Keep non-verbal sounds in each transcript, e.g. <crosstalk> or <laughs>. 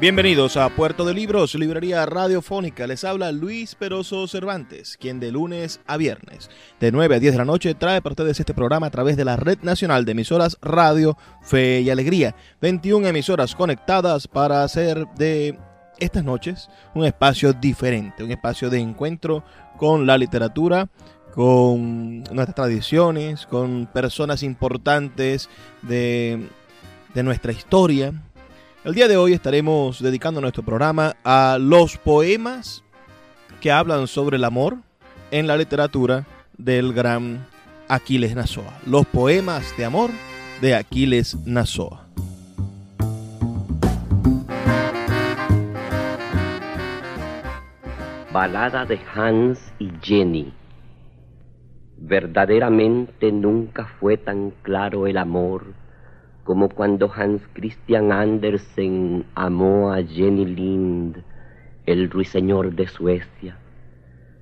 Bienvenidos a Puerto de Libros, librería radiofónica. Les habla Luis Peroso Cervantes, quien de lunes a viernes, de 9 a 10 de la noche, trae para ustedes este programa a través de la Red Nacional de Emisoras Radio, Fe y Alegría. 21 emisoras conectadas para hacer de estas noches un espacio diferente, un espacio de encuentro con la literatura, con nuestras tradiciones, con personas importantes de, de nuestra historia el día de hoy estaremos dedicando nuestro programa a los poemas que hablan sobre el amor en la literatura del gran Aquiles Nazoa. Los poemas de amor de Aquiles Nazoa. Balada de Hans y Jenny. Verdaderamente nunca fue tan claro el amor como cuando Hans Christian Andersen amó a Jenny Lind, el ruiseñor de Suecia.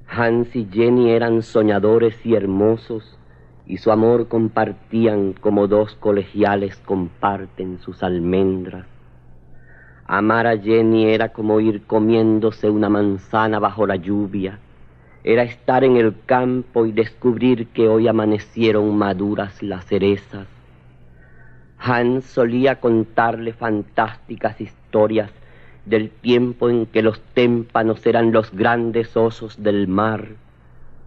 Hans y Jenny eran soñadores y hermosos, y su amor compartían como dos colegiales comparten sus almendras. Amar a Jenny era como ir comiéndose una manzana bajo la lluvia, era estar en el campo y descubrir que hoy amanecieron maduras las cerezas Hans solía contarle fantásticas historias del tiempo en que los témpanos eran los grandes osos del mar,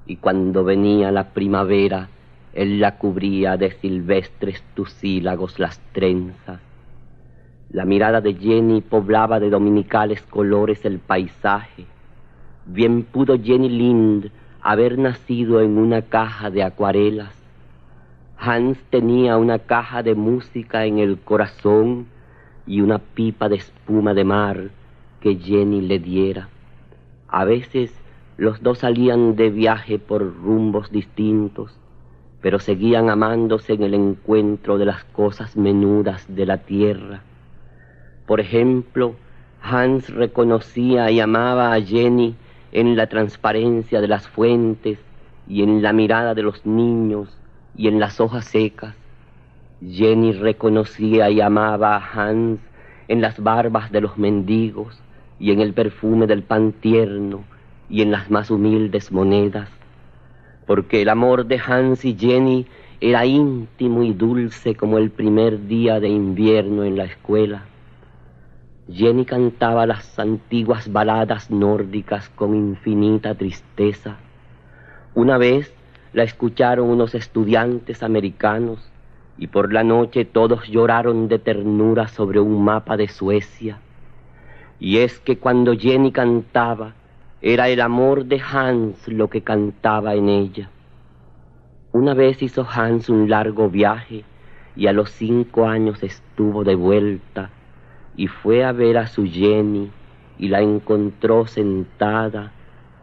y cuando venía la primavera, él la cubría de silvestres tusílagos las trenzas. La mirada de Jenny poblaba de dominicales colores el paisaje. Bien pudo Jenny Lind haber nacido en una caja de acuarelas Hans tenía una caja de música en el corazón y una pipa de espuma de mar que Jenny le diera. A veces los dos salían de viaje por rumbos distintos, pero seguían amándose en el encuentro de las cosas menudas de la tierra. Por ejemplo, Hans reconocía y amaba a Jenny en la transparencia de las fuentes y en la mirada de los niños y en las hojas secas. Jenny reconocía y amaba a Hans en las barbas de los mendigos y en el perfume del pan tierno y en las más humildes monedas, porque el amor de Hans y Jenny era íntimo y dulce como el primer día de invierno en la escuela. Jenny cantaba las antiguas baladas nórdicas con infinita tristeza. Una vez la escucharon unos estudiantes americanos y por la noche todos lloraron de ternura sobre un mapa de Suecia. Y es que cuando Jenny cantaba, era el amor de Hans lo que cantaba en ella. Una vez hizo Hans un largo viaje y a los cinco años estuvo de vuelta y fue a ver a su Jenny y la encontró sentada,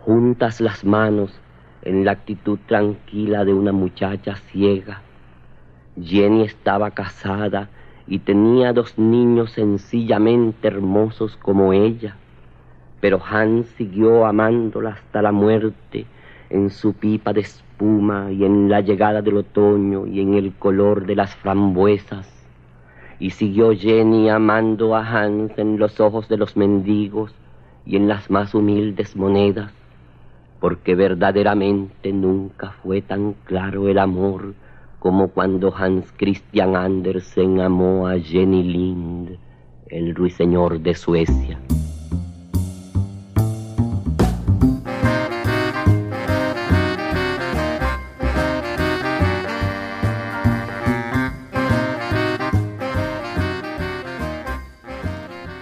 juntas las manos, en la actitud tranquila de una muchacha ciega. Jenny estaba casada y tenía dos niños sencillamente hermosos como ella, pero Hans siguió amándola hasta la muerte en su pipa de espuma y en la llegada del otoño y en el color de las frambuesas. Y siguió Jenny amando a Hans en los ojos de los mendigos y en las más humildes monedas porque verdaderamente nunca fue tan claro el amor como cuando Hans Christian Andersen amó a Jenny Lind, el ruiseñor de Suecia.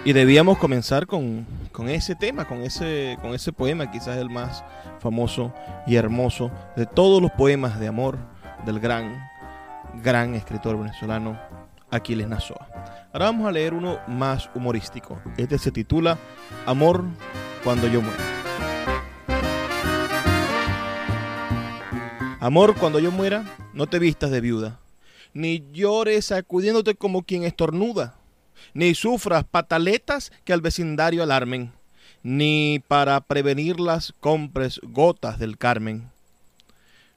Y debíamos comenzar con, ese tema, con ese, con ese poema, quizás el más famoso y hermoso de todos los poemas de amor del gran, gran escritor venezolano Aquiles Nazoa. Ahora vamos a leer uno más humorístico. Este se titula Amor cuando yo muera. Amor, cuando yo muera, no te vistas de viuda, ni llores sacudiéndote como quien estornuda ni sufras pataletas que al vecindario alarmen, ni para prevenirlas compres gotas del Carmen.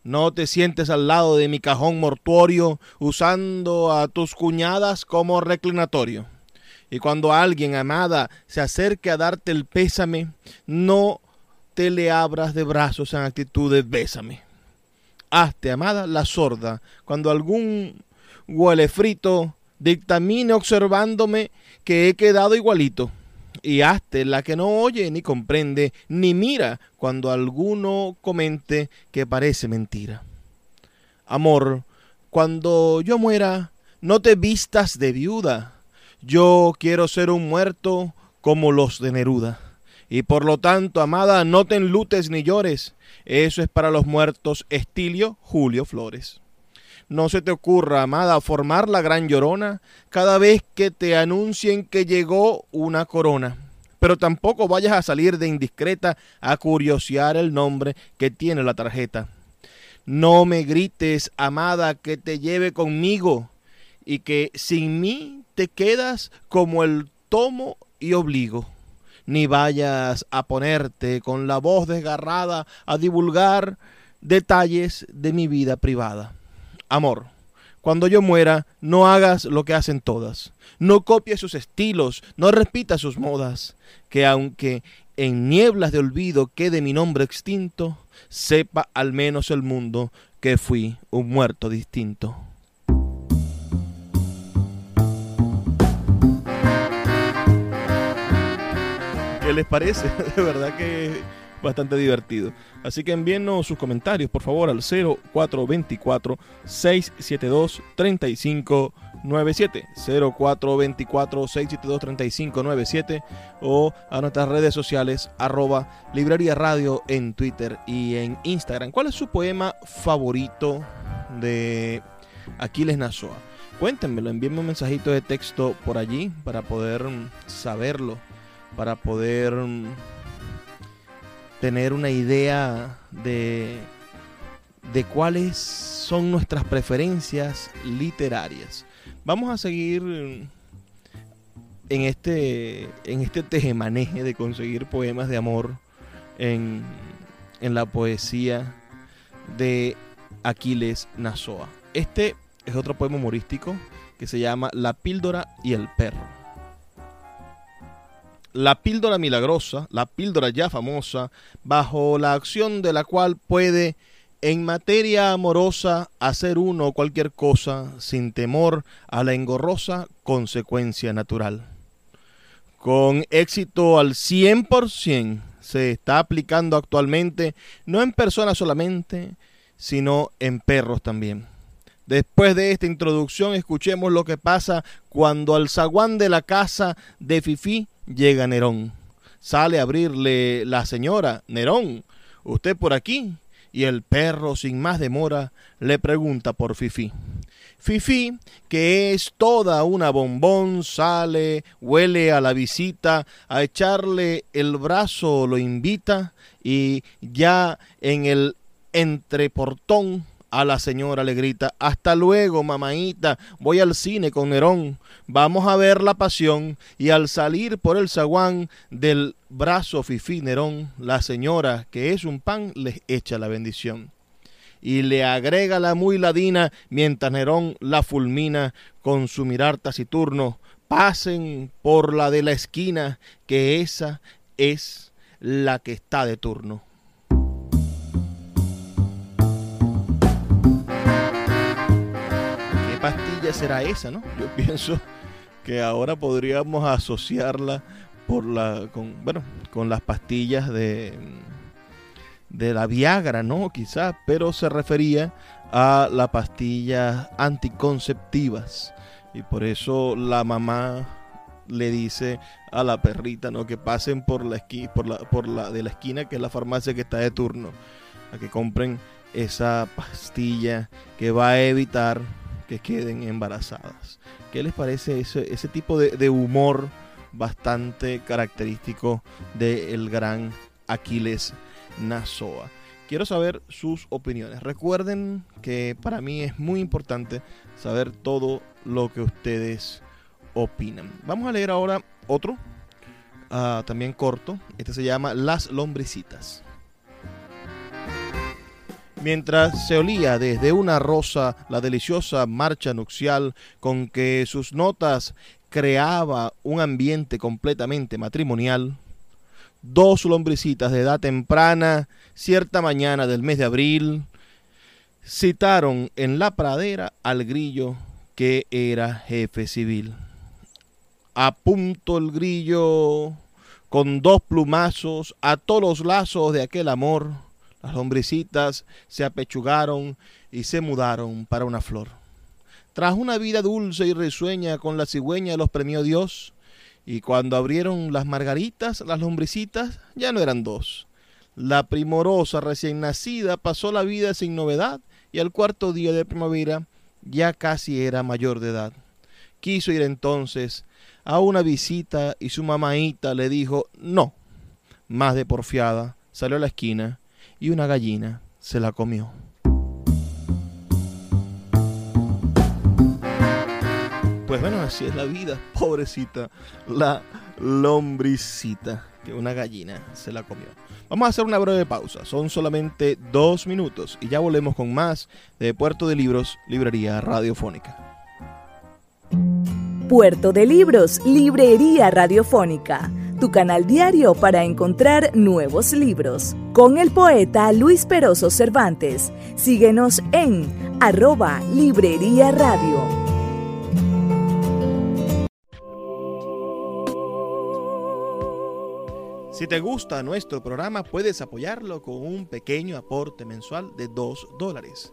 No te sientes al lado de mi cajón mortuorio usando a tus cuñadas como reclinatorio. Y cuando alguien, amada, se acerque a darte el pésame, no te le abras de brazos en actitud de bésame. Hazte, amada, la sorda, cuando algún huele frito dictamine observándome que he quedado igualito. Y hazte la que no oye ni comprende, ni mira cuando alguno comente que parece mentira. Amor, cuando yo muera, no te vistas de viuda. Yo quiero ser un muerto como los de Neruda. Y por lo tanto, amada, no te enlutes ni llores. Eso es para los muertos Estilio Julio Flores. No se te ocurra, amada, formar la gran llorona cada vez que te anuncien que llegó una corona. Pero tampoco vayas a salir de indiscreta a curiosear el nombre que tiene la tarjeta. No me grites, amada, que te lleve conmigo y que sin mí te quedas como el tomo y obligo. Ni vayas a ponerte con la voz desgarrada a divulgar detalles de mi vida privada. Amor, cuando yo muera, no hagas lo que hacen todas. No copies sus estilos, no repitas sus modas. Que aunque en nieblas de olvido quede mi nombre extinto, sepa al menos el mundo que fui un muerto distinto. ¿Qué les parece? <laughs> De verdad que bastante divertido. Así que envíenos sus comentarios, por favor, al 0424-672-3597. 0424-672-3597 o a nuestras redes sociales arroba radio en Twitter y en Instagram. ¿Cuál es su poema favorito de Aquiles Nazoa? Cuéntenmelo, envíenme un mensajito de texto por allí para poder saberlo, para poder tener una idea de, de cuáles son nuestras preferencias literarias. Vamos a seguir en este, en este tejemaneje de conseguir poemas de amor en, en la poesía de Aquiles Nazoa. Este es otro poema humorístico que se llama La píldora y el perro. La píldora milagrosa, la píldora ya famosa, bajo la acción de la cual puede en materia amorosa hacer uno cualquier cosa sin temor a la engorrosa consecuencia natural. Con éxito al 100% se está aplicando actualmente no en personas solamente, sino en perros también. Después de esta introducción, escuchemos lo que pasa cuando al zaguán de la casa de Fifi llega Nerón. Sale a abrirle la señora, Nerón, ¿usted por aquí? Y el perro, sin más demora, le pregunta por Fifi. Fifi, que es toda una bombón, sale, huele a la visita, a echarle el brazo lo invita y ya en el entreportón a la señora le grita, hasta luego, mamaita, voy al cine con Nerón, vamos a ver la pasión. Y al salir por el zaguán del brazo Fifi Nerón, la señora, que es un pan, les echa la bendición. Y le agrega la muy ladina, mientras Nerón la fulmina con su mirar taciturno. Pasen por la de la esquina, que esa es la que está de turno. Será esa, no? Yo pienso que ahora podríamos asociarla por la, con, bueno, con las pastillas de, de la Viagra, ¿no? Quizás, pero se refería a las pastillas anticonceptivas. Y por eso la mamá le dice a la perrita, ¿no? Que pasen por la esquina, por la, por la de la esquina, que es la farmacia que está de turno, a que compren esa pastilla que va a evitar que queden embarazadas. ¿Qué les parece ese, ese tipo de, humor bastante característico del gran Aquiles Nazoa? Quiero saber sus opiniones. Recuerden que para mí es muy importante saber todo lo que ustedes opinan. Vamos a leer ahora otro, ah, también corto. Este se llama Las lombricitas. Mientras se olía desde una rosa la deliciosa marcha nupcial con que sus notas creaba un ambiente completamente matrimonial, dos lombricitas de edad temprana, cierta mañana del mes de abril, citaron en la pradera al grillo que era jefe civil. A punto el grillo, con dos plumazos, ató los lazos de aquel amor, las lombricitas se apechugaron y se mudaron para una flor. Tras una vida dulce y risueña con la cigüeña los premió Dios, y cuando abrieron las margaritas, las lombricitas ya no eran dos. La primorosa recién nacida pasó la vida sin novedad y al cuarto día de primavera ya casi era mayor de edad. Quiso ir entonces a una visita y su mamaita le dijo no. Más de porfiada, salió a la esquina y una gallina se la comió. Pues bueno, así es la vida, pobrecita, la lombricita, que una gallina se la comió. Vamos a hacer una breve pausa, son solamente dos minutos y ya volvemos con más de Puerto de Libros, Librería Radiofónica. Puerto de Libros, Librería Radiofónica tu canal diario para encontrar nuevos libros. Con el poeta Luis Peroso Cervantes. Síguenos en arroba Librería Radio. Si te gusta nuestro programa, puedes apoyarlo con un pequeño aporte mensual de 2 dólares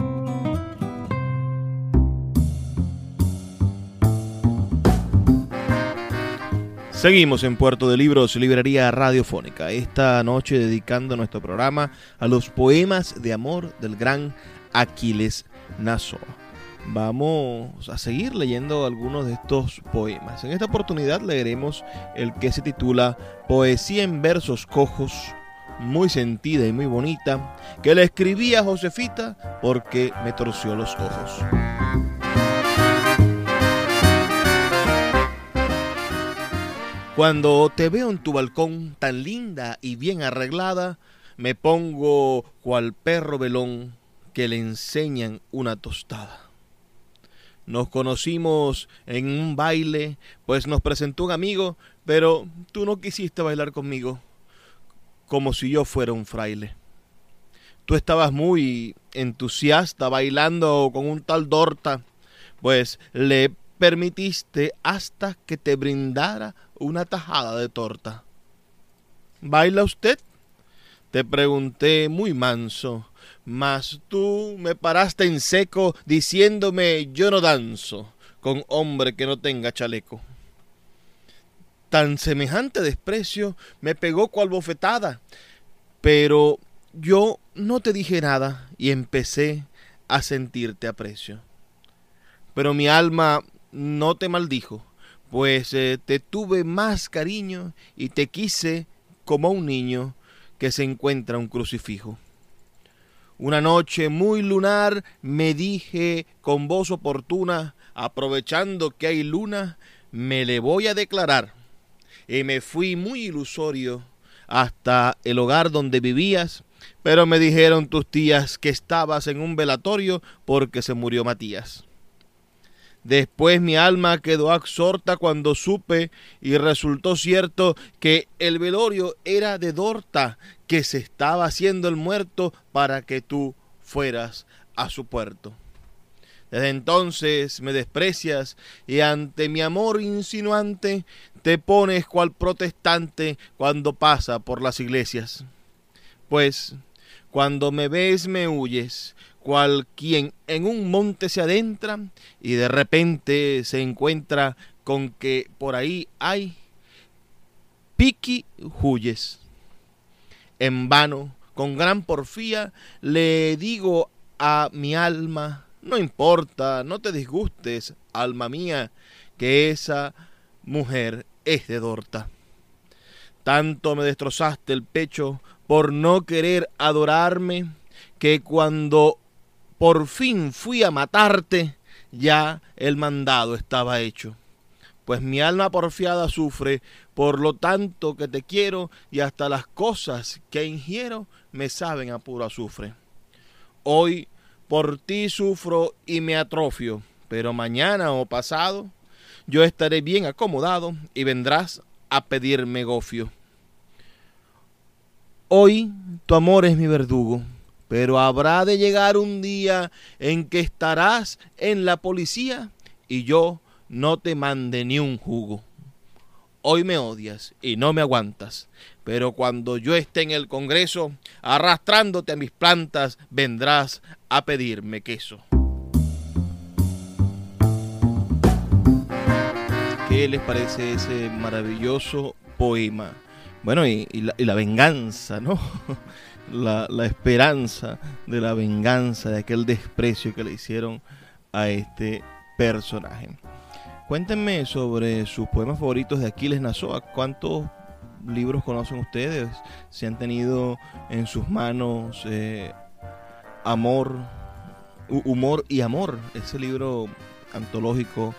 Seguimos en Puerto de Libros, Librería Radiofónica, esta noche dedicando nuestro programa a los poemas de amor del gran Aquiles Nazoa. Vamos a seguir leyendo algunos de estos poemas. En esta oportunidad leeremos el que se titula Poesía en versos cojos, muy sentida y muy bonita, que le escribí a Josefita porque me torció los ojos. Cuando te veo en tu balcón tan linda y bien arreglada, me pongo cual perro velón que le enseñan una tostada. Nos conocimos en un baile, pues nos presentó un amigo, pero tú no quisiste bailar conmigo, como si yo fuera un fraile. Tú estabas muy entusiasta bailando con un tal Dorta, pues le permitiste hasta que te brindara una tajada de torta. ¿Baila usted? Te pregunté muy manso, mas tú me paraste en seco diciéndome yo no danzo con hombre que no tenga chaleco. Tan semejante desprecio me pegó cual bofetada, pero yo no te dije nada y empecé a sentirte aprecio. Pero mi alma no te maldijo, pues eh, te tuve más cariño y te quise como un niño que se encuentra un crucifijo. Una noche muy lunar me dije con voz oportuna, aprovechando que hay luna, me le voy a declarar. Y me fui muy ilusorio hasta el hogar donde vivías, pero me dijeron tus tías que estabas en un velatorio porque se murió Matías. Después mi alma quedó absorta cuando supe y resultó cierto que el velorio era de Dorta, que se estaba haciendo el muerto para que tú fueras a su puerto. Desde entonces me desprecias y ante mi amor insinuante te pones cual protestante cuando pasa por las iglesias. Pues cuando me ves me huyes, cual quien en un monte se adentra y de repente se encuentra con que por ahí hay piqui huyes. En vano, con gran porfía, le digo a mi alma, no importa, no te disgustes, alma mía, que esa mujer es de Dorta. Tanto me destrozaste el pecho por no querer adorarme, que cuando por fin fui a matarte, ya el mandado estaba hecho. Pues mi alma porfiada sufre por lo tanto que te quiero y hasta las cosas que ingiero me saben a puro azufre. Hoy por ti sufro y me atrofio, pero mañana o pasado yo estaré bien acomodado y vendrás a pedirme gofio. Hoy tu amor es mi verdugo pero habrá de llegar un día en que estarás en la policía y yo no te mande ni un jugo. Hoy me odias y no me aguantas, pero cuando yo esté en el Congreso, arrastrándote a mis plantas, vendrás a pedirme queso. ¿Qué les parece ese maravilloso poema? Bueno, y, la, y la venganza, ¿no? <laughs> la, esperanza de la venganza, de aquel desprecio que le hicieron a este personaje. Cuéntenme sobre sus poemas favoritos de Aquiles Nazoa. ¿Cuántos libros conocen ustedes? Si han tenido en sus manos eh, Amor, Humor y Amor, ese libro antológico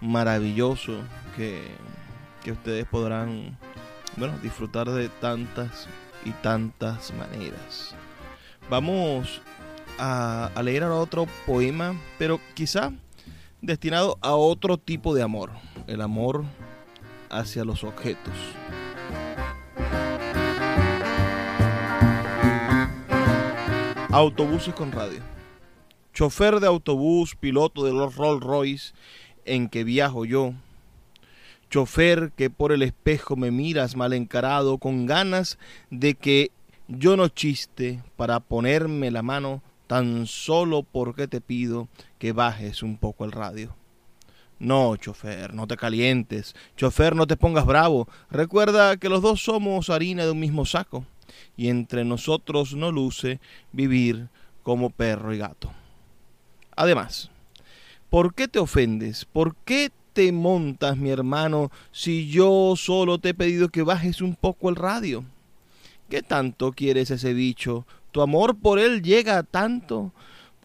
maravilloso que, que ustedes podrán bueno, disfrutar de tantas y tantas maneras. Vamos a, leer ahora otro poema, pero quizá destinado a otro tipo de amor, el amor hacia los objetos. Autobuses con radio. Chofer de autobús, piloto de los Rolls Royce en que viajo yo, chofer que por el espejo me miras mal encarado con ganas de que yo no chiste para ponerme la mano tan solo porque te pido que bajes un poco el radio. No, chofer, no te calientes. Chofer, no te pongas bravo. Recuerda que los dos somos harina de un mismo saco y entre nosotros no luce vivir como perro y gato. Además, ¿por qué te ofendes? ¿Por qué te montas, mi hermano, si yo solo te he pedido que bajes un poco el radio? ¿Qué tanto quieres ese bicho? Tu amor por él llega a tanto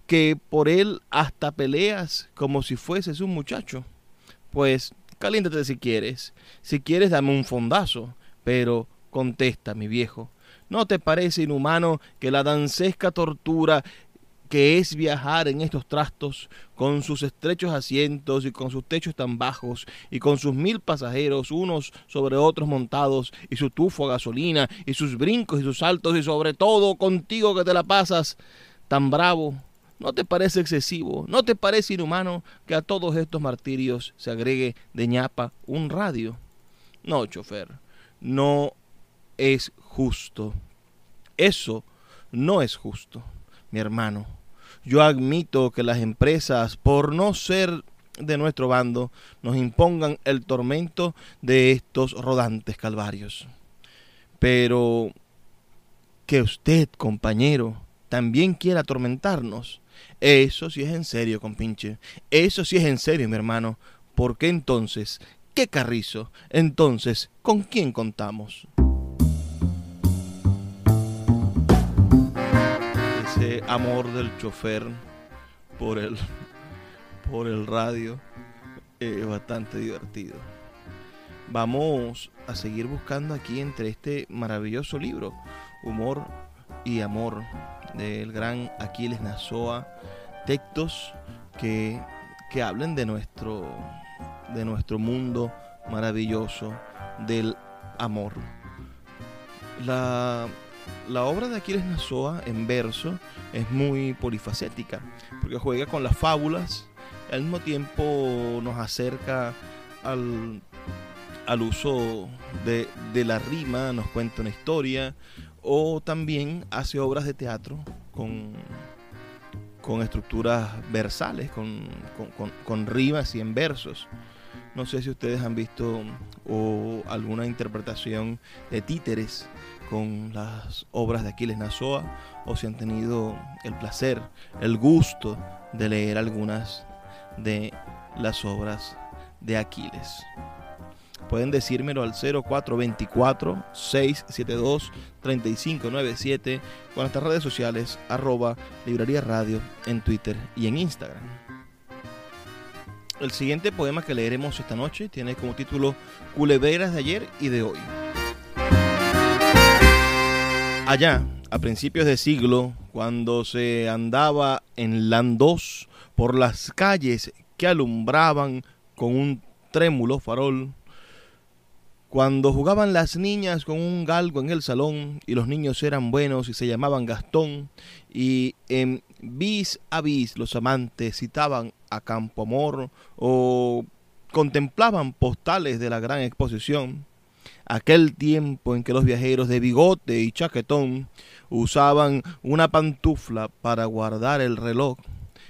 que por él hasta peleas como si fueses un muchacho. Pues caliéntate si quieres. Si quieres, dame un fondazo. Pero contesta, mi viejo. ¿No te parece inhumano que la dancesca tortura que es viajar en estos trastos con sus estrechos asientos y con sus techos tan bajos y con sus mil pasajeros unos sobre otros montados y su tufo a gasolina y sus brincos y sus saltos y sobre todo contigo que te la pasas tan bravo. ¿No te parece excesivo? ¿No te parece inhumano que a todos estos martirios se agregue de ñapa un radio? No, chofer, no es justo. Eso no es justo, mi hermano. Yo admito que las empresas, por no ser de nuestro bando, nos impongan el tormento de estos rodantes calvarios. Pero que usted, compañero, también quiere atormentarnos. Eso sí es en serio, compinche. Eso sí es en serio, mi hermano. ¿Por qué entonces? ¿Qué carrizo? Entonces, ¿con quién contamos? Amor del chofer por el, por el radio es bastante divertido. Vamos a seguir buscando aquí entre este maravilloso libro, Humor y Amor, del gran Aquiles Nazoa, textos que, que hablen de nuestro, de nuestro mundo maravilloso del amor. La, la obra de Aquiles Nazoa en verso es muy polifacética, porque juega con las fábulas, al mismo tiempo nos acerca al al uso de, la rima, nos cuenta una historia, o también hace obras de teatro con, con estructuras versales, con, con, rimas y en versos. No sé si ustedes han visto o alguna interpretación de títeres con las obras de Aquiles Nazoa o si han tenido el placer, el gusto de leer algunas de las obras de Aquiles pueden decírmelo al 0424-672-3597 con nuestras redes sociales arroba librería radio en Twitter y en Instagram. El siguiente poema que leeremos esta noche tiene como título Culebreras de ayer y de hoy. Allá, a principios de siglo, cuando se andaba en Landos por las calles que alumbraban con un trémulo farol, cuando jugaban las niñas con un galgo en el salón y los niños eran buenos y se llamaban Gastón y en bis a bis los amantes citaban a Campo Amor o contemplaban postales de la gran exposición, aquel tiempo en que los viajeros de bigote y chaquetón usaban una pantufla para guardar el reloj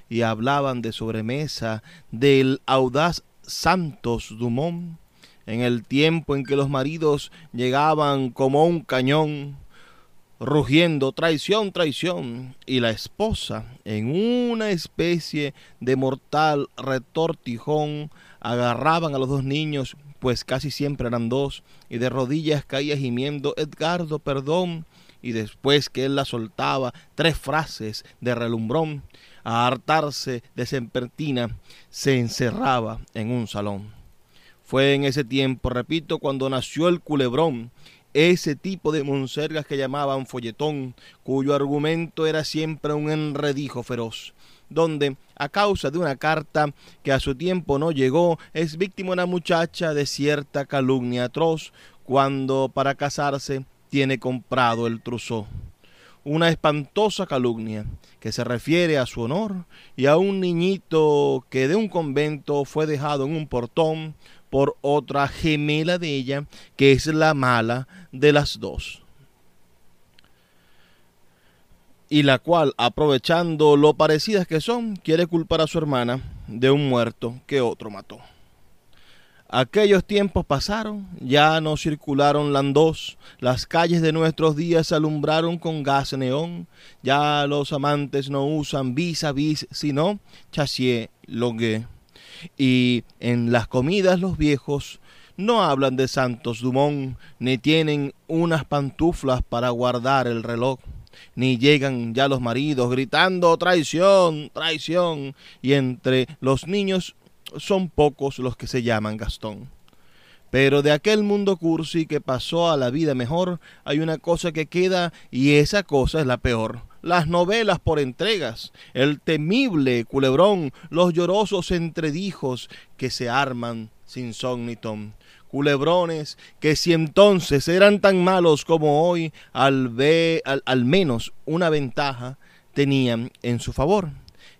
y hablaban de sobremesa del audaz Santos Dumont en el tiempo en que los maridos llegaban como un cañón, rugiendo traición, traición, y la esposa, en una especie de mortal retortijón, agarraban a los dos niños, pues casi siempre eran dos, y de rodillas caía gimiendo Edgardo, perdón, y después que él la soltaba, tres frases de relumbrón, a hartarse de sempertina, se encerraba en un salón. Fue en ese tiempo, repito, cuando nació el culebrón, ese tipo de monsergas que llamaban folletón, cuyo argumento era siempre un enredijo feroz, donde, a causa de una carta que a su tiempo no llegó, es víctima una muchacha de cierta calumnia atroz, cuando para casarse tiene comprado el truzó. Una espantosa calumnia que se refiere a su honor y a un niñito que de un convento fue dejado en un portón por otra gemela de ella, que es la mala de las dos. Y la cual, aprovechando lo parecidas que son, quiere culpar a su hermana de un muerto que otro mató. Aquellos tiempos pasaron, ya no circularon landos, las calles de nuestros días se alumbraron con gas neón, ya los amantes no usan vis a vis, sino chassier logue y en las comidas los viejos no hablan de Santos Dumont, ni tienen unas pantuflas para guardar el reloj, ni llegan ya los maridos gritando traición, traición, y entre los niños son pocos los que se llaman Gastón. Pero de aquel mundo cursi que pasó a la vida mejor, hay una cosa que queda y esa cosa es la peor. Las novelas por entregas, el temible culebrón, los llorosos entredijos que se arman sin Culebrones que si entonces eran tan malos como hoy, al, ve, al, al menos una ventaja tenían en su favor.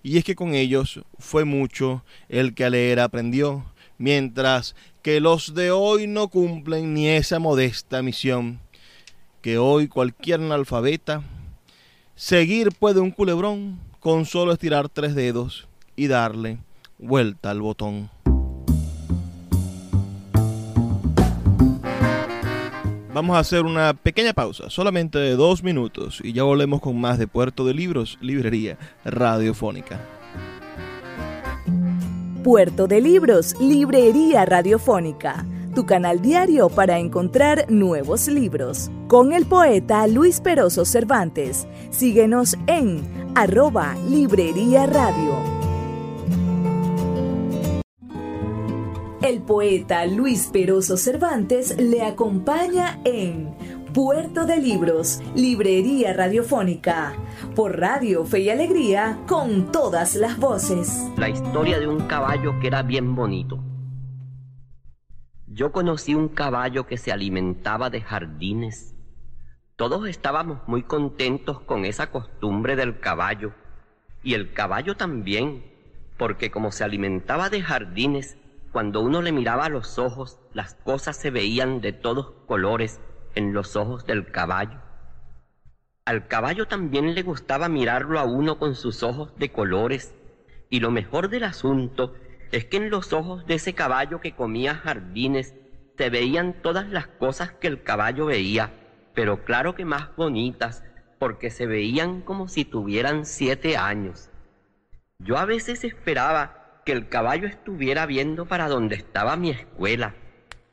Y es que con ellos fue mucho el que a leer aprendió, mientras que los de hoy no cumplen ni esa modesta misión, que hoy cualquier analfabeta Seguir puede un culebrón con solo estirar tres dedos y darle vuelta al botón. Vamos a hacer una pequeña pausa, solamente de dos minutos, y ya volvemos con más de Puerto de Libros, Librería Radiofónica. Puerto de Libros, Librería Radiofónica, tu canal diario para encontrar nuevos libros. Con el poeta Luis Peroso Cervantes. Síguenos en arroba Librería Radio. El poeta Luis Peroso Cervantes le acompaña en Puerto de Libros, Librería Radiofónica, por Radio Fe y Alegría, con todas las voces. La historia de un caballo que era bien bonito. Yo conocí un caballo que se alimentaba de jardines. Todos estábamos muy contentos con esa costumbre del caballo, y el caballo también, porque como se alimentaba de jardines, cuando uno le miraba a los ojos, las cosas se veían de todos colores en los ojos del caballo. Al caballo también le gustaba mirarlo a uno con sus ojos de colores, y lo mejor del asunto es que en los ojos de ese caballo que comía jardines se veían todas las cosas que el caballo veía, pero claro que más bonitas, porque se veían como si tuvieran siete años. Yo a veces esperaba que el caballo estuviera viendo para donde estaba mi escuela.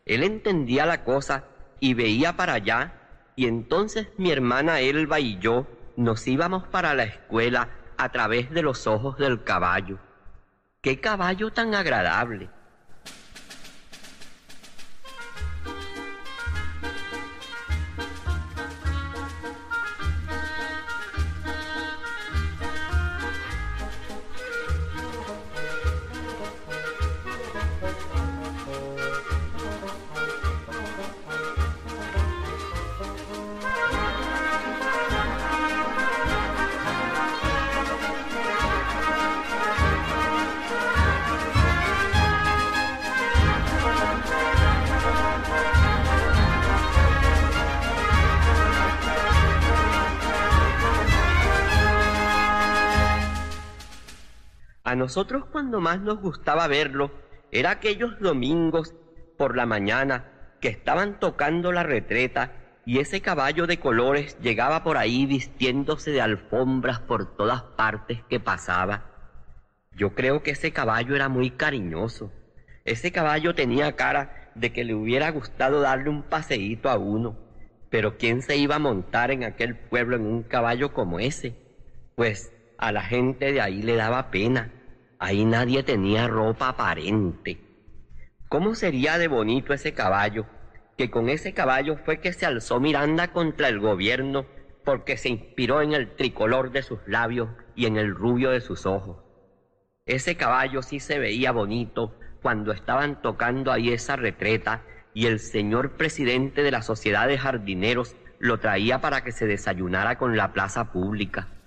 Él entendía la cosa y veía para allá, y entonces mi hermana Elba y yo nos íbamos para la escuela a través de los ojos del caballo. ¡Qué caballo tan agradable! Nosotros cuando más nos gustaba verlo era aquellos domingos por la mañana que estaban tocando la retreta y ese caballo de colores llegaba por ahí vistiéndose de alfombras por todas partes que pasaba. Yo creo que ese caballo era muy cariñoso. Ese caballo tenía cara de que le hubiera gustado darle un paseíto a uno. Pero ¿quién se iba a montar en aquel pueblo en un caballo como ese? Pues a la gente de ahí le daba pena. Ahí nadie tenía ropa aparente. ¿Cómo sería de bonito ese caballo? Que con ese caballo fue que se alzó Miranda contra el gobierno porque se inspiró en el tricolor de sus labios y en el rubio de sus ojos. Ese caballo sí se veía bonito cuando estaban tocando ahí esa retreta y el señor presidente de la sociedad de jardineros lo traía para que se desayunara con la plaza pública.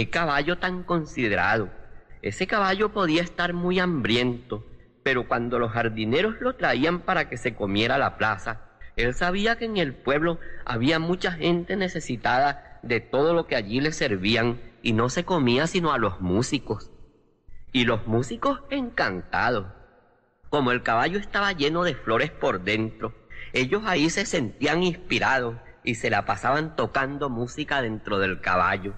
¡Qué caballo tan considerado! Ese caballo podía estar muy hambriento, pero cuando los jardineros lo traían para que se comiera la plaza, él sabía que en el pueblo había mucha gente necesitada de todo lo que allí le servían y no se comía sino a los músicos. Y los músicos encantados. Como el caballo estaba lleno de flores por dentro, ellos ahí se sentían inspirados y se la pasaban tocando música dentro del caballo.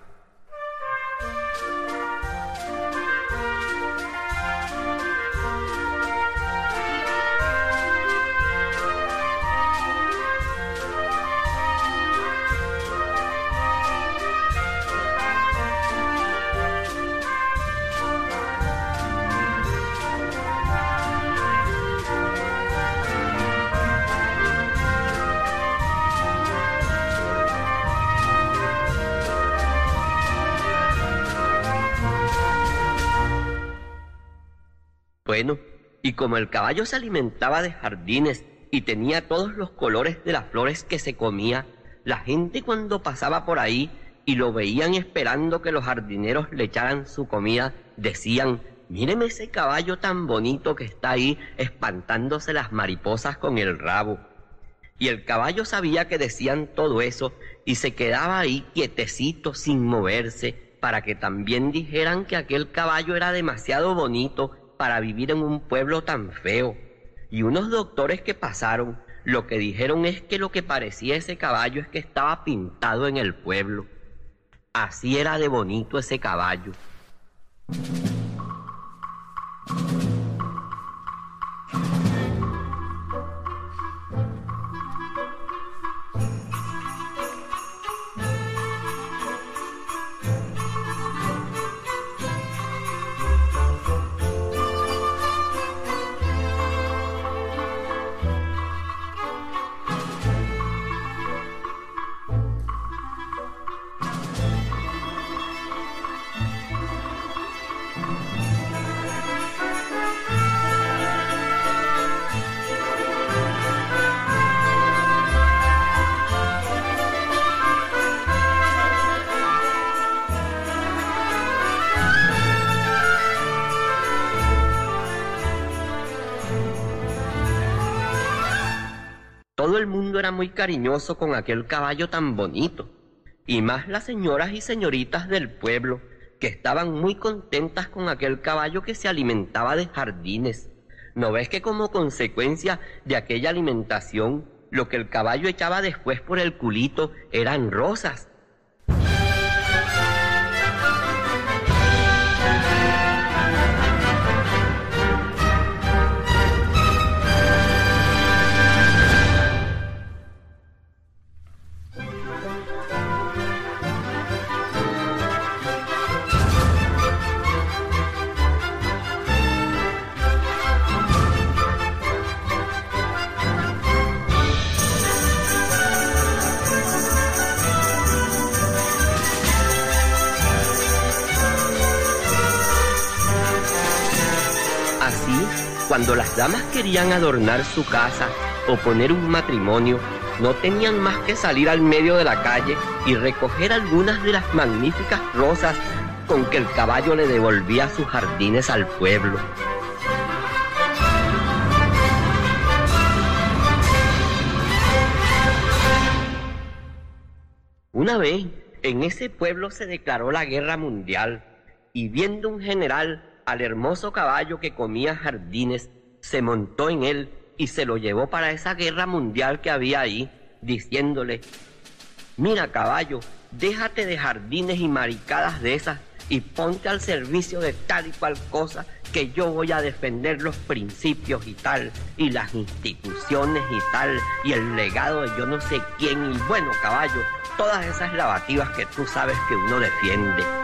Bueno, Y como el caballo se alimentaba de jardines y tenía todos los colores de las flores que se comía, la gente cuando pasaba por ahí y lo veían esperando que los jardineros le echaran su comida, decían, míreme ese caballo tan bonito que está ahí espantándose las mariposas con el rabo. Y el caballo sabía que decían todo eso y se quedaba ahí quietecito sin moverse para que también dijeran que aquel caballo era demasiado bonito para vivir en un pueblo tan feo. Y unos doctores que pasaron lo que dijeron es que lo que parecía ese caballo es que estaba pintado en el pueblo. Así era de bonito ese caballo. Era muy cariñoso con aquel caballo tan bonito, y más las señoras y señoritas del pueblo, que estaban muy contentas con aquel caballo que se alimentaba de jardines. ¿No ves que como consecuencia de aquella alimentación, lo que el caballo echaba después por el culito eran rosas? Cuando las damas querían adornar su casa o poner un matrimonio, no tenían más que salir al medio de la calle y recoger algunas de las magníficas rosas con que el caballo le devolvía sus jardines al pueblo. Una vez, en ese pueblo se declaró la guerra mundial y viendo un general al hermoso caballo que comía jardines, se montó en él y se lo llevó para esa guerra mundial que había ahí, diciéndole, mira caballo, déjate de jardines y maricadas de esas y ponte al servicio de tal y cual cosa que yo voy a defender los principios y tal, y las instituciones y tal, y el legado de yo no sé quién, y bueno caballo, todas esas lavativas que tú sabes que uno defiende.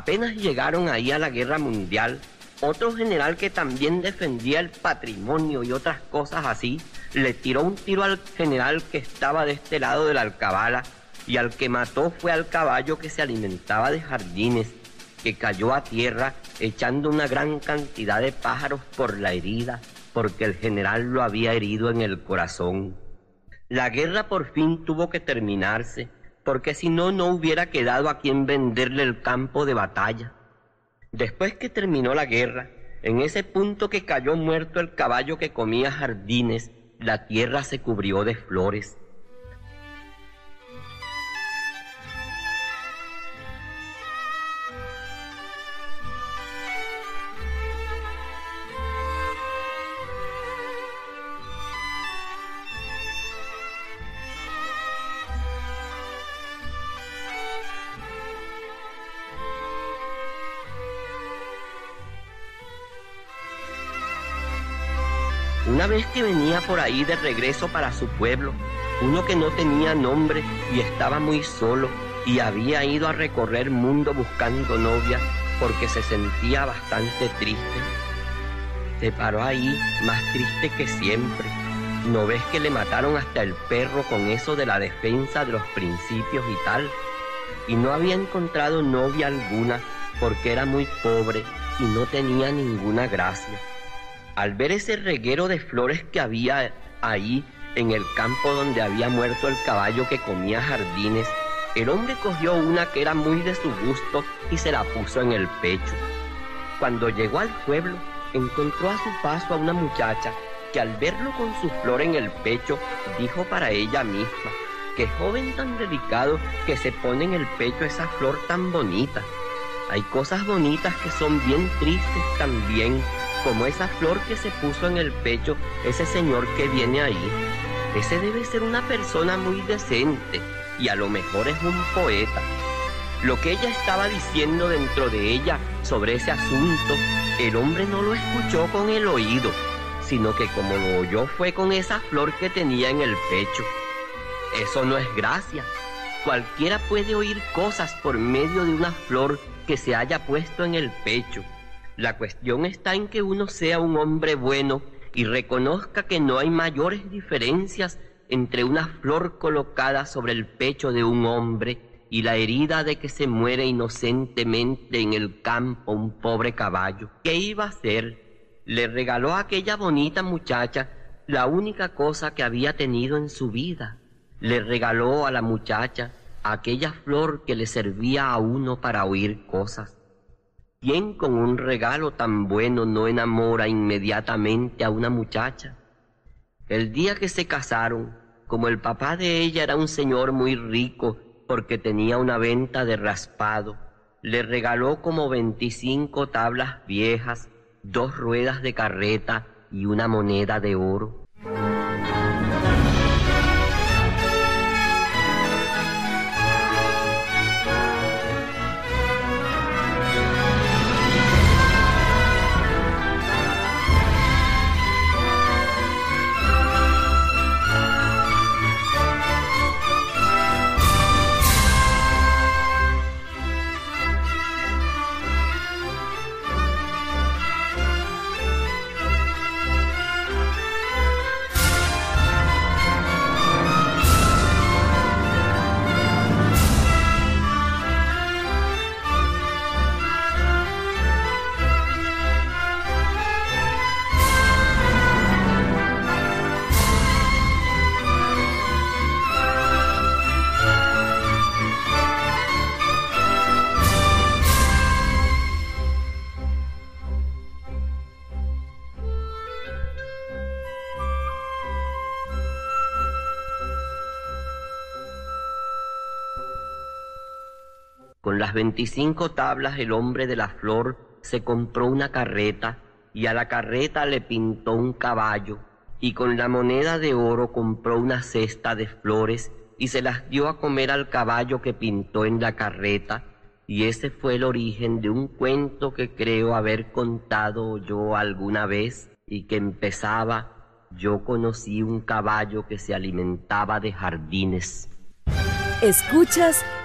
Apenas llegaron ahí a la guerra mundial, otro general que también defendía el patrimonio y otras cosas así, le tiró un tiro al general que estaba de este lado de la alcabala y al que mató fue al caballo que se alimentaba de jardines, que cayó a tierra echando una gran cantidad de pájaros por la herida, porque el general lo había herido en el corazón. La guerra por fin tuvo que terminarse porque si no, no hubiera quedado a quien venderle el campo de batalla. Después que terminó la guerra, en ese punto que cayó muerto el caballo que comía jardines, la tierra se cubrió de flores. Por ahí de regreso para su pueblo, uno que no tenía nombre y estaba muy solo y había ido a recorrer mundo buscando novia porque se sentía bastante triste, se paró ahí más triste que siempre. ¿No ves que le mataron hasta el perro con eso de la defensa de los principios y tal? Y no había encontrado novia alguna porque era muy pobre y no tenía ninguna gracia. Al ver ese reguero de flores que había ahí en el campo donde había muerto el caballo que comía jardines, el hombre cogió una que era muy de su gusto y se la puso en el pecho. Cuando llegó al pueblo, encontró a su paso a una muchacha que al verlo con su flor en el pecho, dijo para ella misma, qué joven tan delicado que se pone en el pecho esa flor tan bonita. Hay cosas bonitas que son bien tristes también, como esa flor que se puso en el pecho ese señor que viene ahí. Ese debe ser una persona muy decente y a lo mejor es un poeta. Lo que ella estaba diciendo dentro de ella sobre ese asunto, el hombre no lo escuchó con el oído, sino que como lo oyó fue con esa flor que tenía en el pecho. Eso no es gracia. Cualquiera puede oír cosas por medio de una flor que se haya puesto en el pecho. La cuestión está en que uno sea un hombre bueno y reconozca que no hay mayores diferencias entre una flor colocada sobre el pecho de un hombre y la herida de que se muere inocentemente en el campo un pobre caballo. ¿Qué iba a hacer? Le regaló a aquella bonita muchacha la única cosa que había tenido en su vida. Le regaló a la muchacha aquella flor que le servía a uno para oír cosas. ¿Quién con un regalo tan bueno no enamora inmediatamente a una muchacha? El día que se casaron, como el papá de ella era un señor muy rico porque tenía una venta de raspado, le regaló como veinticinco tablas viejas, dos ruedas de carreta y una moneda de oro. Las veinticinco tablas el hombre de la flor se compró una carreta y a la carreta le pintó un caballo y con la moneda de oro compró una cesta de flores y se las dio a comer al caballo que pintó en la carreta y ese fue el origen de un cuento que creo haber contado yo alguna vez y que empezaba yo conocí un caballo que se alimentaba de jardines. Escuchas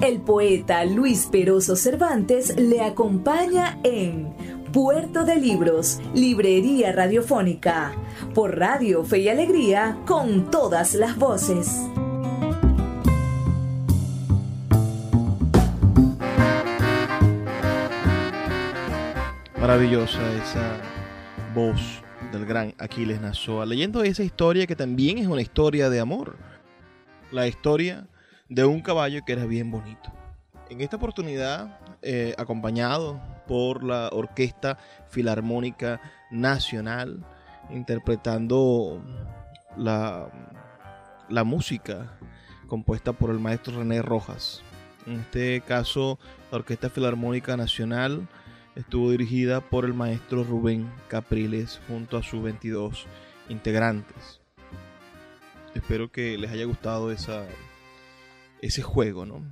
El poeta Luis Peroso Cervantes le acompaña en Puerto de Libros, Librería Radiofónica, por Radio Fe y Alegría, con todas las voces. Maravillosa esa voz del gran Aquiles Nazoa, leyendo esa historia que también es una historia de amor. La historia de un caballo que era bien bonito. En esta oportunidad, eh, acompañado por la Orquesta Filarmónica Nacional, interpretando la, la música compuesta por el maestro René Rojas. En este caso, la Orquesta Filarmónica Nacional estuvo dirigida por el maestro Rubén Capriles junto a sus 22 integrantes. Espero que les haya gustado esa, ese juego, ¿no?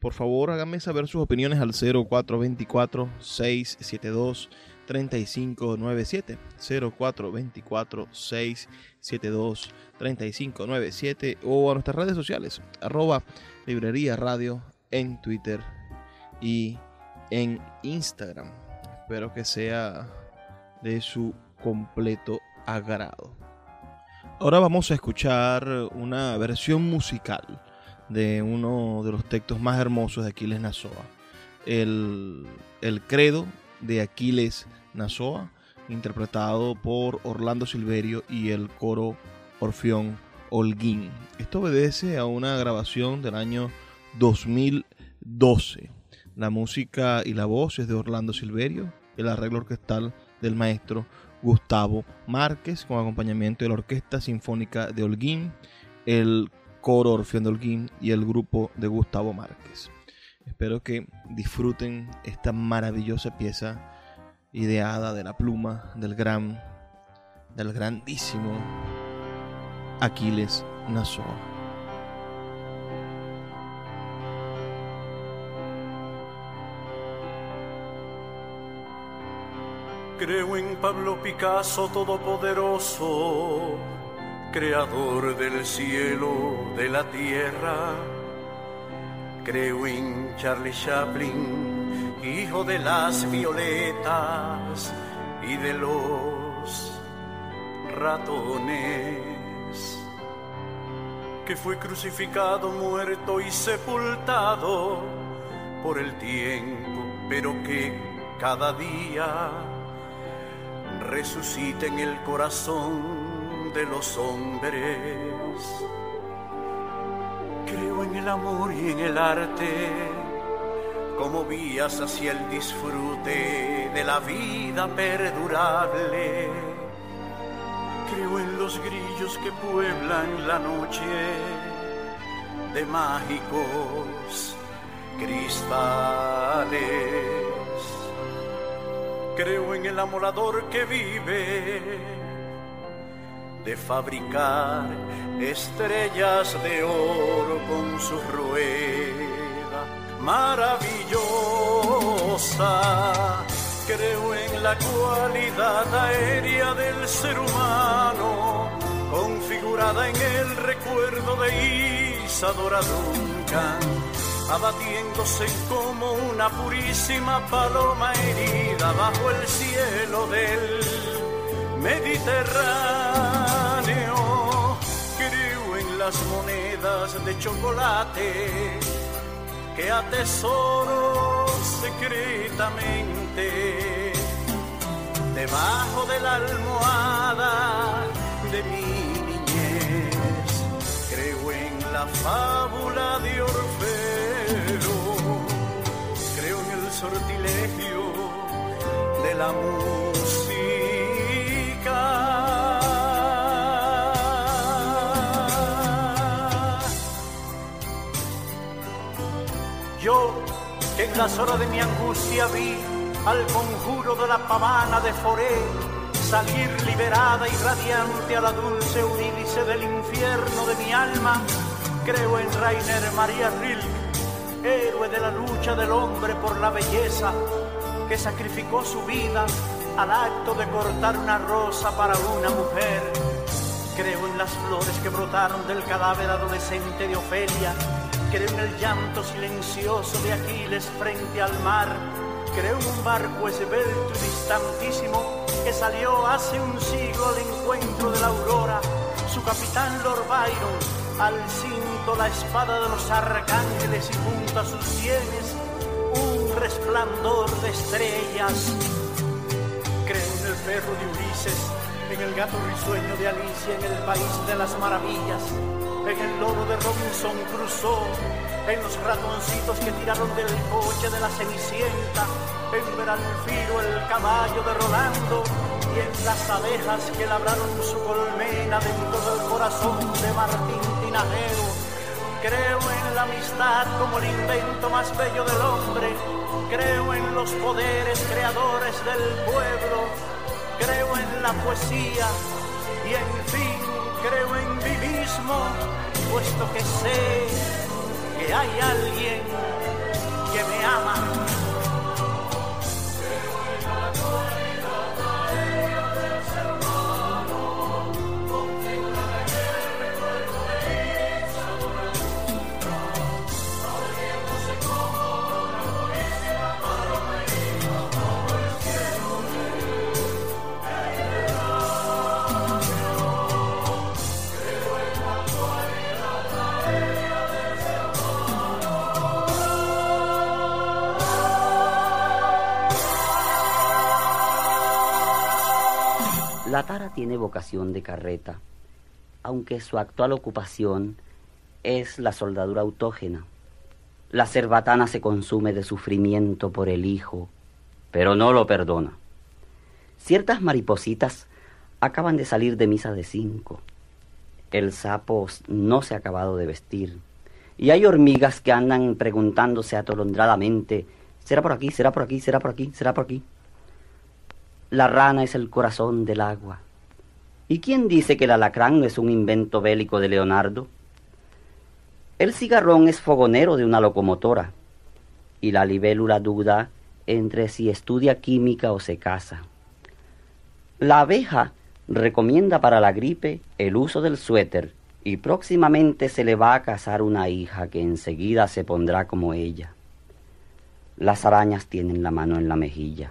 Por favor, háganme saber sus opiniones al 0424-672-3597. 0424-672-3597 o a nuestras redes sociales, arroba librería radio en Twitter y en Instagram. Espero que sea de su completo agrado. Ahora vamos a escuchar una versión musical de uno de los textos más hermosos de Aquiles Nazoa, el, el credo de Aquiles Nazoa, interpretado por Orlando Silverio y el coro Orfeón Holguín. Esto obedece a una grabación del año 2012. La música y la voz es de Orlando Silverio, el arreglo orquestal del maestro Gustavo Márquez, con acompañamiento de la Orquesta Sinfónica de Holguín, el coro Orfeón de Holguín y el grupo de Gustavo Márquez. Espero que disfruten esta maravillosa pieza ideada de la pluma del gran, del grandísimo Aquiles Nazoa. Creo en Pablo Picasso todopoderoso creador del cielo, de la tierra. Creo en Charlie Chaplin, hijo de las violetas y de los ratones, que fue crucificado, muerto y sepultado por el tiempo, pero que cada día resucita en el corazón de los hombres. Creo en el amor y en el arte como vías hacia el disfrute de la vida perdurable. Creo en los grillos que pueblan la noche de mágicos cristales. Creo en el amolador que vive de fabricar estrellas de oro con su rueda maravillosa. Creo en la cualidad aérea del ser humano, configurada en el recuerdo de Isadora Duncan, abatiéndose como una purísima paloma herida bajo el cielo del Mediterráneo, las monedas de chocolate que atesoro secretamente debajo de la almohada de mi niñez. Creo en la fábula de Orfeo, creo en el sortilegio de la música las horas de mi angustia vi al conjuro de la pavana de Foré salir liberada y radiante a la dulce Eurídice del infierno de mi alma. Creo en Rainer María Rilke, héroe de la lucha del hombre por la belleza, que sacrificó su vida al acto de cortar una rosa para una mujer. Creo en las flores que brotaron del cadáver adolescente de Ofelia. Creo en el llanto silencioso de Aquiles frente al mar. Creo en un barco esbelto y distantísimo que salió hace un siglo al encuentro de la aurora. Su capitán Lord Byron, al cinto la espada de los arcángeles y junto a sus sienes un resplandor de estrellas creo en el perro de Ulises, en el gato risueño de Alicia, en el país de las maravillas, en el lobo de Robinson Crusoe, en los ratoncitos que tiraron del coche de la Cenicienta, en Veranfiro el caballo de Rolando, y en las abejas que labraron su colmena dentro del corazón de Martín Tinajero. Creo en la amistad como el invento más bello del hombre creo en los poderes creadores del pueblo, creo en la poesía y en fin creo en mí mismo, puesto que sé que hay alguien que me ama. La tara tiene vocación de carreta, aunque su actual ocupación es la soldadura autógena. La cerbatana se consume de sufrimiento por el hijo, pero no lo perdona. Ciertas maripositas acaban de salir de misa de cinco. El sapo no se ha acabado de vestir. Y hay hormigas que andan preguntándose atolondradamente, ¿será por aquí, será por aquí, será por aquí, será por aquí? La rana es el corazón del agua. ¿Y quién dice que el alacrán es un invento bélico de Leonardo? El cigarrón es fogonero de una locomotora y la libélula duda entre si estudia química o se casa. La abeja recomienda para la gripe el uso del suéter y próximamente se le va a casar una hija que enseguida se pondrá como ella. Las arañas tienen la mano en la mejilla.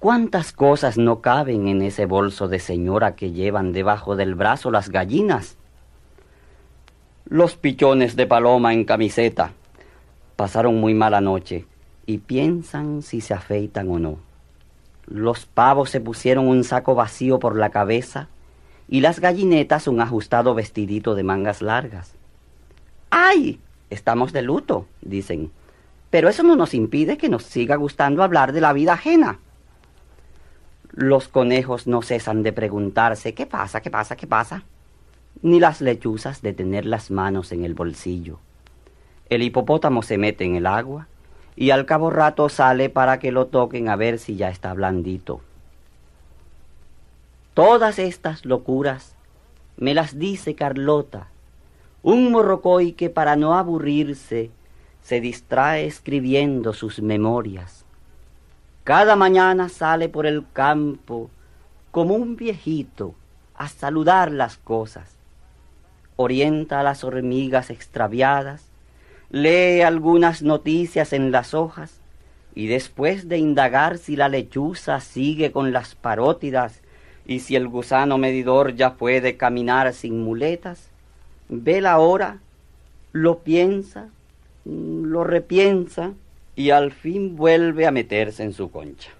¿Cuántas cosas no caben en ese bolso de señora que llevan debajo del brazo las gallinas? Los pichones de paloma en camiseta pasaron muy mala noche y piensan si se afeitan o no. Los pavos se pusieron un saco vacío por la cabeza y las gallinetas un ajustado vestidito de mangas largas. ¡Ay! Estamos de luto, dicen. Pero eso no nos impide que nos siga gustando hablar de la vida ajena. Los conejos no cesan de preguntarse ¿qué pasa? ¿qué pasa? ¿qué pasa? Ni las lechuzas de tener las manos en el bolsillo. El hipopótamo se mete en el agua y al cabo rato sale para que lo toquen a ver si ya está blandito. Todas estas locuras me las dice Carlota, un morrocoy que para no aburrirse se distrae escribiendo sus memorias cada mañana sale por el campo como un viejito a saludar las cosas. Orienta a las hormigas extraviadas, lee algunas noticias en las hojas y después de indagar si la lechuza sigue con las parótidas y si el gusano medidor ya puede caminar sin muletas, ve la hora, lo piensa, lo repiensa, y al fin vuelve a meterse en su concha.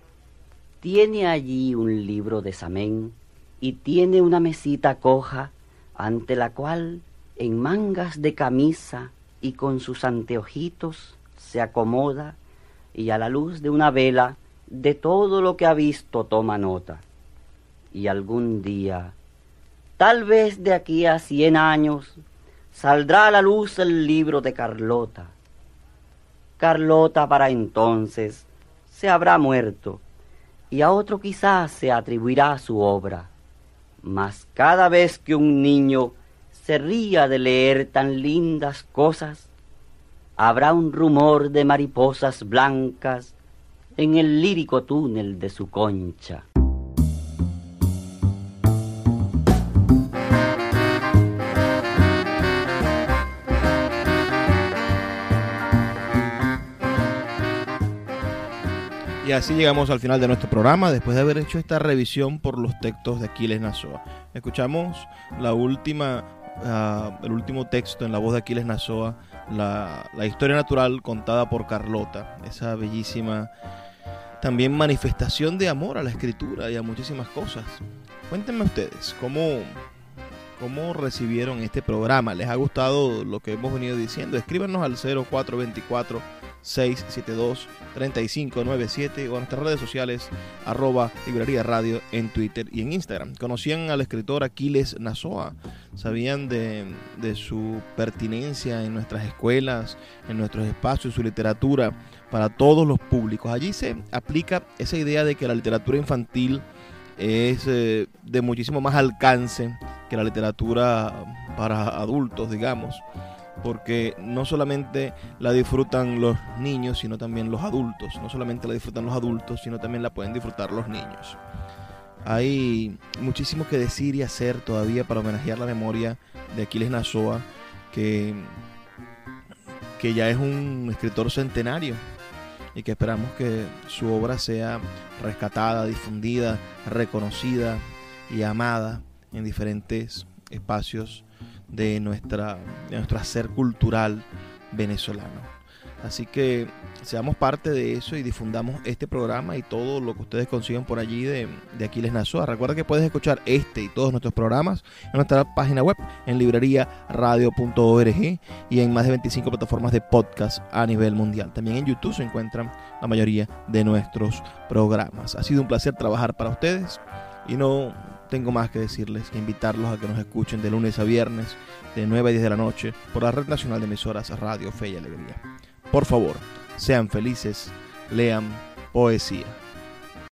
Tiene allí un libro de Samén y tiene una mesita coja ante la cual, en mangas de camisa y con sus anteojitos, se acomoda y a la luz de una vela de todo lo que ha visto toma nota. Y algún día, tal vez de aquí a cien años, saldrá a la luz el libro de Carlota Carlota para entonces se habrá muerto y a otro quizás se atribuirá su obra. Mas cada vez que un niño se ría de leer tan lindas cosas, habrá un rumor de mariposas blancas en el lírico túnel de su concha. Y así llegamos al final de nuestro programa después de haber hecho esta revisión por los textos de Aquiles Nazoa. Escuchamos la última, uh, el último texto en la voz de Aquiles Nazoa, la, la, historia natural contada por Carlota, esa bellísima también manifestación de amor a la escritura y a muchísimas cosas. Cuéntenme ustedes, ¿cómo, cómo recibieron este programa? ¿Les ha gustado lo que hemos venido diciendo? Escríbanos al 0424 672-3597 o en nuestras redes sociales arroba librería radio en Twitter y en Instagram. Conocían al escritor Aquiles Nazoa, sabían de, de su pertinencia en nuestras escuelas, en nuestros espacios, su literatura para todos los públicos. Allí se aplica esa idea de que la literatura infantil es eh, de muchísimo más alcance que la literatura para adultos, digamos porque no solamente la disfrutan los niños, sino también los adultos. No solamente la disfrutan los adultos, sino también la pueden disfrutar los niños. Hay muchísimo que decir y hacer todavía para homenajear la memoria de Aquiles Nazoa, que, que ya es un escritor centenario y que esperamos que su obra sea rescatada, difundida, reconocida y amada en diferentes espacios de, nuestra, de nuestro hacer cultural venezolano. Así que seamos parte de eso y difundamos este programa y todo lo que ustedes consigan por allí de, de Aquiles Nazoa. Recuerda que puedes escuchar este y todos nuestros programas en nuestra página web en libreriaradio.org y en más de 25 plataformas de podcast a nivel mundial. También en YouTube se encuentran la mayoría de nuestros programas. Ha sido un placer trabajar para ustedes y no tengo más que decirles que invitarlos a que nos escuchen de lunes a viernes, de 9 a 10 de la noche, por la Red Nacional de Emisoras Radio Fe y Alegría. Por favor, sean felices, lean poesía.